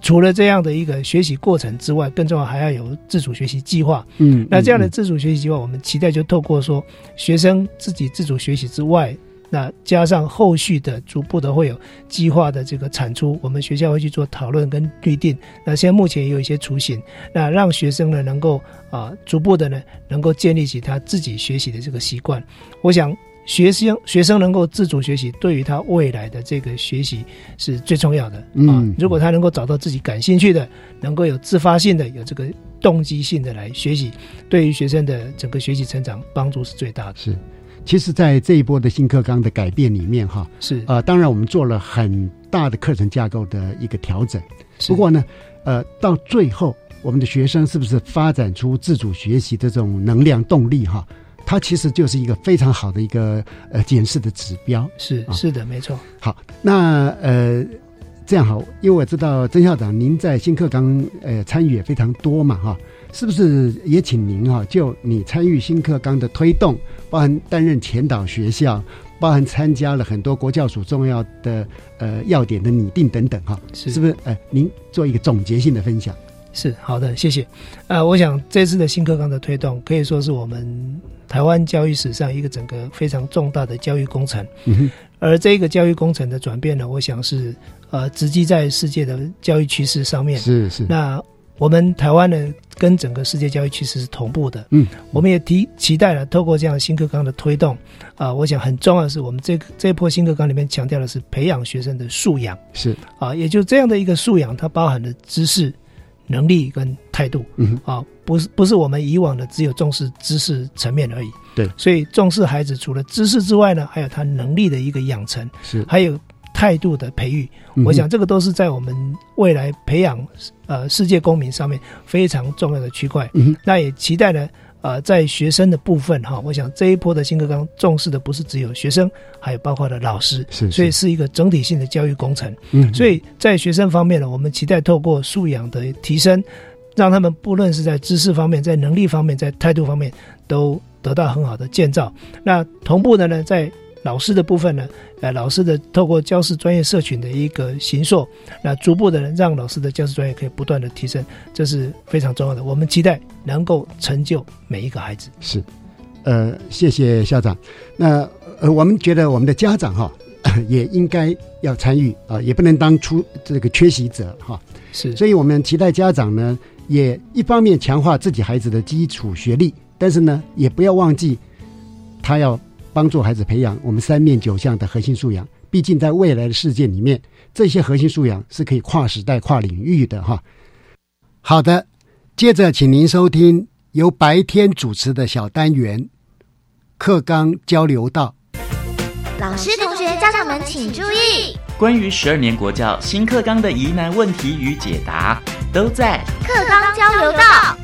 除了这样的一个学习过程之外，更重要还要有自主学习计划。嗯，那这样的自主学习计划，我们期待就透过说学生自己自主学习之外。那加上后续的逐步的会有计划的这个产出，我们学校会去做讨论跟预定。那现在目前也有一些雏形，那让学生呢能够啊逐步的呢能够建立起他自己学习的这个习惯。我想学生学生能够自主学习，对于他未来的这个学习是最重要的啊。如果他能够找到自己感兴趣的，能够有自发性的、有这个动机性的来学习，对于学生的整个学习成长帮助是最大的。是。其实，在这一波的新课纲的改变里面，哈，是呃，当然我们做了很大的课程架构的一个调整。不过呢，呃，到最后，我们的学生是不是发展出自主学习的这种能量动力？哈，它其实就是一个非常好的一个呃检视的指标。是是的，没错。好，那呃，这样好，因为我知道曾校长您在新课纲呃参与也非常多嘛，哈。是不是也请您哈？就你参与新课纲的推动，包含担任前导学校，包含参加了很多国教署重要的呃要点的拟定等等哈？是是不是？呃，您做一个总结性的分享。是好的，谢谢。呃，我想这次的新课纲的推动，可以说是我们台湾教育史上一个整个非常重大的教育工程。嗯哼。而这个教育工程的转变呢，我想是呃，直击在世界的教育趋势上面。是是。那我们台湾呢？跟整个世界教育趋势是同步的，嗯，我们也提期待了，透过这样新课纲的推动，啊，我想很重要的是，我们这这一波新课纲里面强调的是培养学生的素养，是啊，也就这样的一个素养，它包含了知识、能力跟态度，嗯，啊，不是不是我们以往的只有重视知识层面而已，对，所以重视孩子除了知识之外呢，还有他能力的一个养成，是。还有。态度的培育，我想这个都是在我们未来培养呃世界公民上面非常重要的区块。嗯那也期待呢，呃，在学生的部分哈，我想这一波的新课纲重视的不是只有学生，还有包括了老师，是，所以是一个整体性的教育工程。嗯，所以在学生方面呢，我们期待透过素养的提升，让他们不论是在知识方面、在能力方面、在态度方面，都得到很好的建造。那同步的呢，在老师的部分呢，呃，老师的透过教师专业社群的一个形塑，那逐步的让老师的教师专业可以不断的提升，这是非常重要的。我们期待能够成就每一个孩子。是，呃，谢谢校长。那呃，我们觉得我们的家长哈也应该要参与啊，也不能当出这个缺席者哈。是，所以我们期待家长呢，也一方面强化自己孩子的基础学历，但是呢，也不要忘记他要。帮助孩子培养我们三面九项的核心素养，毕竟在未来的世界里面，这些核心素养是可以跨时代、跨领域的哈。好的，接着请您收听由白天主持的小单元课纲交流道。老师、同学、家长们请注意，关于十二年国教新课纲的疑难问题与解答，都在课纲交流道。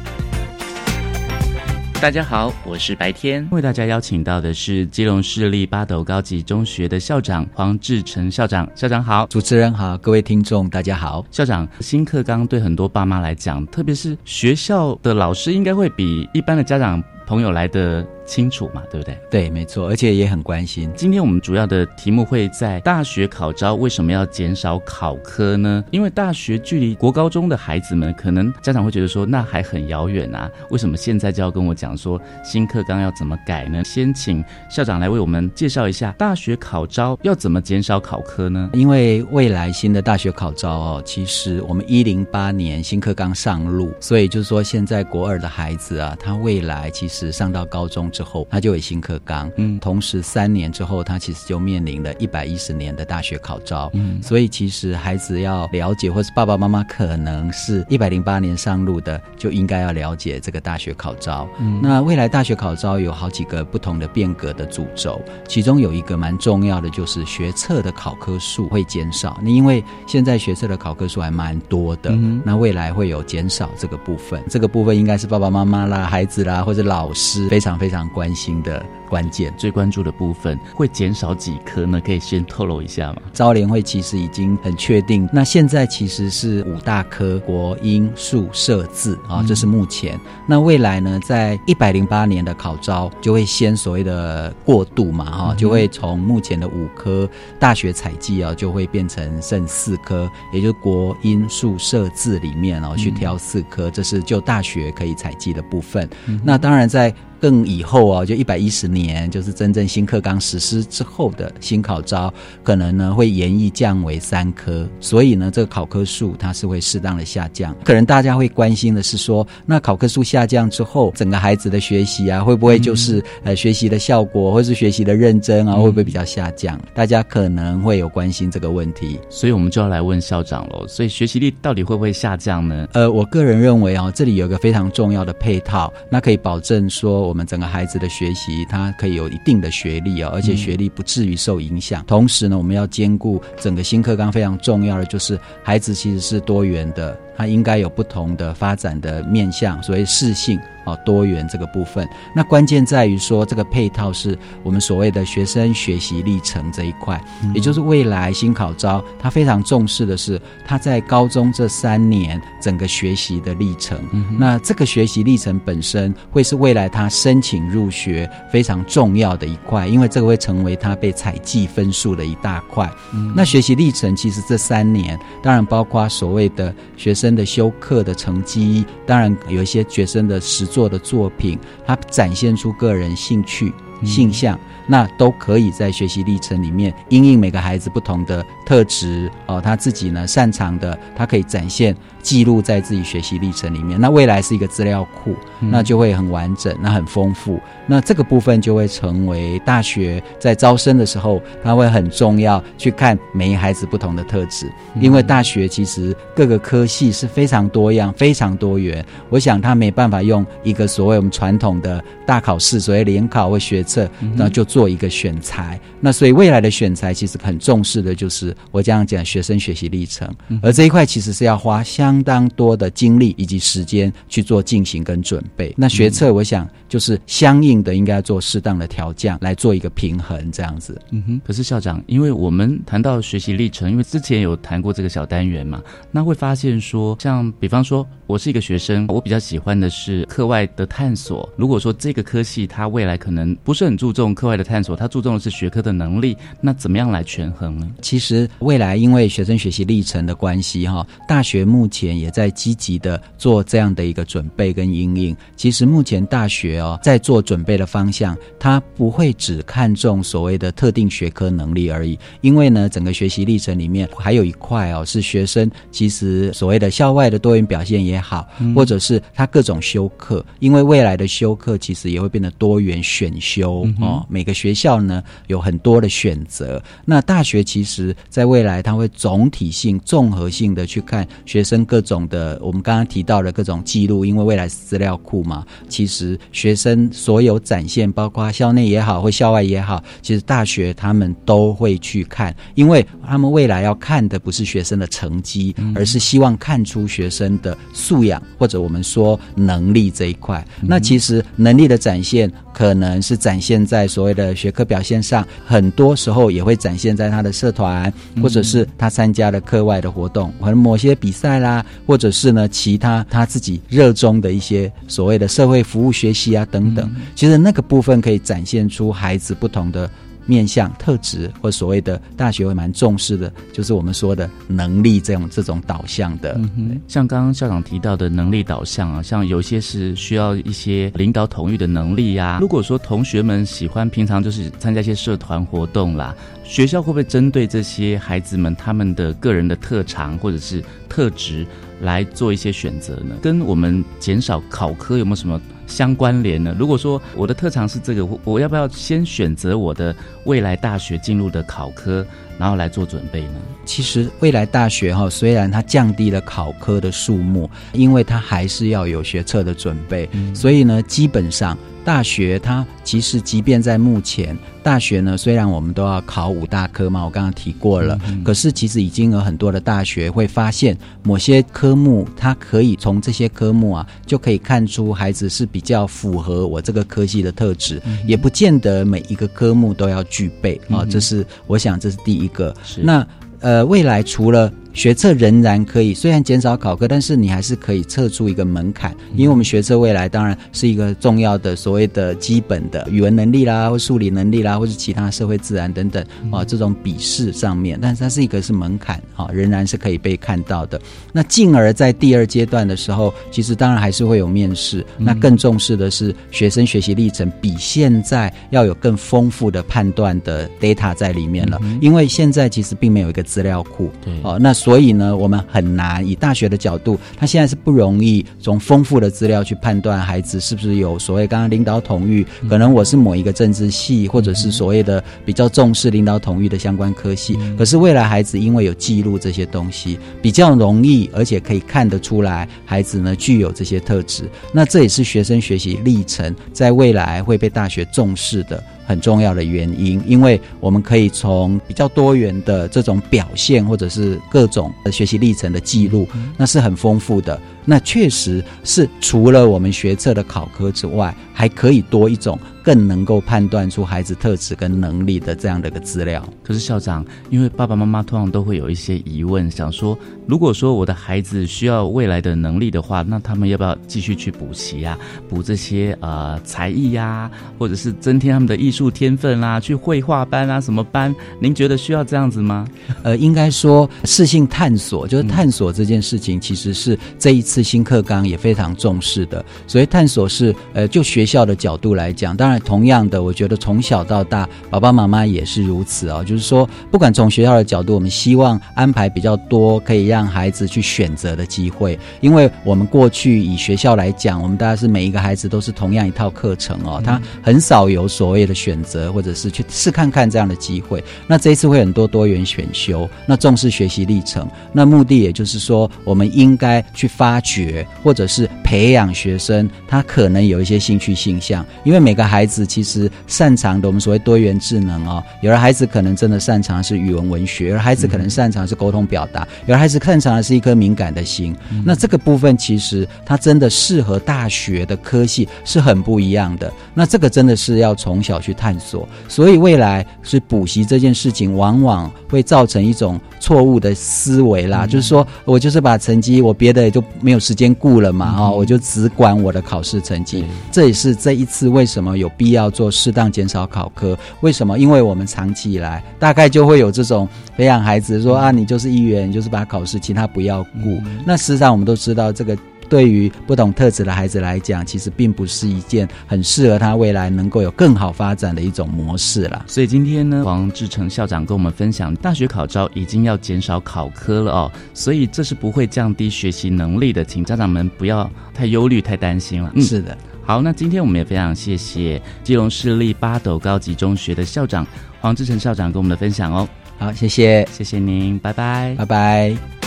大家好，我是白天，为大家邀请到的是基隆市立八斗高级中学的校长黄志成校长。校长好，主持人好，各位听众大家好。校长，新课纲对很多爸妈来讲，特别是学校的老师，应该会比一般的家长朋友来的。清楚嘛，对不对？对，没错，而且也很关心。今天我们主要的题目会在大学考招为什么要减少考科呢？因为大学距离国高中的孩子们，可能家长会觉得说那还很遥远啊，为什么现在就要跟我讲说新课纲要怎么改呢？先请校长来为我们介绍一下大学考招要怎么减少考科呢？因为未来新的大学考招哦，其实我们一零八年新课纲上路，所以就是说现在国二的孩子啊，他未来其实上到高中。之后，他就有新课纲，嗯，同时三年之后，他其实就面临了一百一十年的大学考招，嗯，所以其实孩子要了解，或是爸爸妈妈可能是一百零八年上路的，就应该要了解这个大学考招。嗯，那未来大学考招有好几个不同的变革的主轴，其中有一个蛮重要的，就是学测的考科数会减少。那因为现在学测的考科数还蛮多的，嗯那未来会有减少这个部分，这个部分应该是爸爸妈妈啦、孩子啦或者老师非常非常。关心的。关键。最关注的部分会减少几科呢？可以先透露一下吗？招联会其实已经很确定，那现在其实是五大科：国英数社字啊，这是目前。那未来呢，在一百零八年的考招就会先所谓的过渡嘛，哈，就会从目前的五科大学采集啊，就会变成剩四科，也就是国英数社字里面哦去挑四科，这是就大学可以采集的部分。那当然在。更以后啊，就一百一十年，就是真正新课纲实施之后的新考招，可能呢会延役降为三科，所以呢这个考科数它是会适当的下降。可能大家会关心的是说，那考科数下降之后，整个孩子的学习啊，会不会就是呃学习的效果或是学习的认真啊，会不会比较下降？大家可能会有关心这个问题，所以我们就要来问校长喽。所以学习力到底会不会下降呢？呃，我个人认为啊，这里有一个非常重要的配套，那可以保证说。我们整个孩子的学习，他可以有一定的学历啊，而且学历不至于受影响。同时呢，我们要兼顾整个新课纲非常重要的，就是孩子其实是多元的，他应该有不同的发展的面向，所谓适性。哦，多元这个部分，那关键在于说这个配套是我们所谓的学生学习历程这一块，也就是未来新考招他非常重视的是他在高中这三年整个学习的历程。那这个学习历程本身会是未来他申请入学非常重要的一块，因为这个会成为他被采计分数的一大块。那学习历程其实这三年当然包括所谓的学生的修课的成绩，当然有一些学生的实。作的作品，他展现出个人兴趣、性向，那都可以在学习历程里面，因应每个孩子不同的特质哦，他自己呢擅长的，他可以展现。记录在自己学习历程里面，那未来是一个资料库，那就会很完整，那很丰富。那这个部分就会成为大学在招生的时候，它会很重要，去看每一孩子不同的特质。因为大学其实各个科系是非常多样、非常多元。我想他没办法用一个所谓我们传统的大考试，所谓联考或学测，然后就做一个选材。那所以未来的选材其实很重视的就是我这样讲学生学习历程，而这一块其实是要花相。相当多的精力以及时间去做进行跟准备。那学测，我想就是相应的应该做适当的调降，来做一个平衡，这样子。嗯哼。可是校长，因为我们谈到学习历程，因为之前有谈过这个小单元嘛，那会发现说，像比方说，我是一个学生，我比较喜欢的是课外的探索。如果说这个科系它未来可能不是很注重课外的探索，它注重的是学科的能力，那怎么样来权衡呢？其实未来因为学生学习历程的关系，哈，大学目前。前也在积极的做这样的一个准备跟应应。其实目前大学哦，在做准备的方向，它不会只看重所谓的特定学科能力而已。因为呢，整个学习历程里面还有一块哦，是学生其实所谓的校外的多元表现也好，或者是他各种修课。因为未来的修课其实也会变得多元选修哦，每个学校呢有很多的选择。那大学其实在未来，它会总体性、综合性的去看学生。各种的，我们刚刚提到的各种记录，因为未来是资料库嘛，其实学生所有展现，包括校内也好或校外也好，其实大学他们都会去看，因为他们未来要看的不是学生的成绩，而是希望看出学生的素养或者我们说能力这一块。那其实能力的展现，可能是展现在所谓的学科表现上，很多时候也会展现在他的社团，或者是他参加的课外的活动，可能某些比赛啦。或者是呢，其他他自己热衷的一些所谓的社会服务学习啊等等，其实那个部分可以展现出孩子不同的。面向特质或所谓的大学会蛮重视的，就是我们说的能力这种这种导向的。像刚刚校长提到的能力导向啊，像有些是需要一些领导统御的能力呀。如果说同学们喜欢平常就是参加一些社团活动啦，学校会不会针对这些孩子们他们的个人的特长或者是特质来做一些选择呢？跟我们减少考科有没有什么？相关联呢？如果说我的特长是这个，我我要不要先选择我的未来大学进入的考科，然后来做准备呢？其实未来大学哈，虽然它降低了考科的数目，因为它还是要有学测的准备，所以呢，基本上大学它其实即便在目前。大学呢，虽然我们都要考五大科嘛，我刚刚提过了，可是其实已经有很多的大学会发现，某些科目它可以从这些科目啊，就可以看出孩子是比较符合我这个科系的特质，也不见得每一个科目都要具备啊。这是我想这是第一个。那呃，未来除了学测仍然可以，虽然减少考科，但是你还是可以测出一个门槛，因为我们学测未来当然是一个重要的所谓的基本的语文能力啦，或数理能力啦，或是其他社会自然等等啊这种笔试上面，但是它是一个是门槛啊，仍然是可以被看到的。那进而在第二阶段的时候，其实当然还是会有面试，那更重视的是学生学习历程，比现在要有更丰富的判断的 data 在里面了，因为现在其实并没有一个资料库，对哦，那。所以呢，我们很难以大学的角度，他现在是不容易从丰富的资料去判断孩子是不是有所谓刚刚领导统御，可能我是某一个政治系，或者是所谓的比较重视领导统御的相关科系。可是未来孩子因为有记录这些东西，比较容易，而且可以看得出来孩子呢具有这些特质。那这也是学生学习历程在未来会被大学重视的。很重要的原因，因为我们可以从比较多元的这种表现，或者是各种学习历程的记录，那是很丰富的。那确实是除了我们学测的考科之外，还可以多一种更能够判断出孩子特质跟能力的这样的一个资料。可是校长，因为爸爸妈妈通常都会有一些疑问，想说，如果说我的孩子需要未来的能力的话，那他们要不要继续去补习啊？补这些呃才艺呀，或者是增添他们的艺术天分啦？去绘画班啊什么班？您觉得需要这样子吗？呃，应该说适性探索，就是探索这件事情，其实是这一次。次新课纲也非常重视的，所以探索是呃，就学校的角度来讲，当然同样的，我觉得从小到大，爸爸妈妈也是如此哦。就是说，不管从学校的角度，我们希望安排比较多可以让孩子去选择的机会，因为我们过去以学校来讲，我们大家是每一个孩子都是同样一套课程哦，他很少有所谓的选择或者是去试看看这样的机会。那这一次会很多多元选修，那重视学习历程，那目的也就是说，我们应该去发。绝或者是培养学生，他可能有一些兴趣倾向，因为每个孩子其实擅长的，我们所谓多元智能哦。有的孩子可能真的擅长是语文文学，有的孩子可能擅长是沟通表达，有的孩子擅长的是一颗敏感的心。那这个部分其实他真的适合大学的科系是很不一样的。那这个真的是要从小去探索，所以未来是补习这件事情，往往会造成一种错误的思维啦，就是说我就是把成绩，我别的也就没。有时间顾了嘛？哈，我就只管我的考试成绩。这也是这一次为什么有必要做适当减少考科？为什么？因为我们长期以来大概就会有这种培养孩子说啊，你就是议员，就是把考试，其他不要顾。那实际上我们都知道这个。对于不同特质的孩子来讲，其实并不是一件很适合他未来能够有更好发展的一种模式了。所以今天呢，黄志成校长跟我们分享，大学考招已经要减少考科了哦，所以这是不会降低学习能力的，请家长们不要太忧虑、太担心了。嗯，是的。好，那今天我们也非常谢谢基隆市立八斗高级中学的校长黄志成校长跟我们的分享哦。好，谢谢，谢谢您，拜拜，拜拜。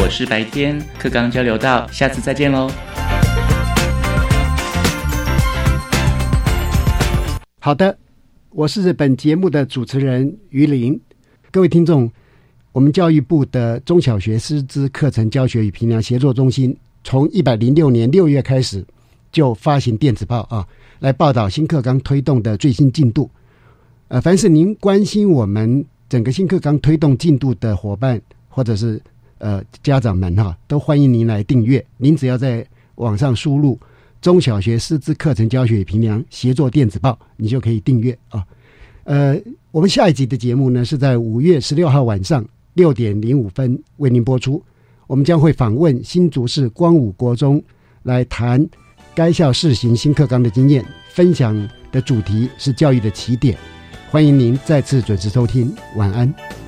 我是白天课刚交流到，下次再见喽。好的，我是本节目的主持人于林。各位听众，我们教育部的中小学师资课程教学与评量协作中心，从一百零六年六月开始就发行电子报啊，来报道新课纲推动的最新进度。呃，凡是您关心我们整个新课纲推动进度的伙伴，或者是。呃，家长们哈，都欢迎您来订阅。您只要在网上输入“中小学师资课程教学与评量协作电子报”，你就可以订阅啊。呃，我们下一集的节目呢，是在五月十六号晚上六点零五分为您播出。我们将会访问新竹市光武国中，来谈该校试行新课纲的经验，分享的主题是教育的起点。欢迎您再次准时收听，晚安。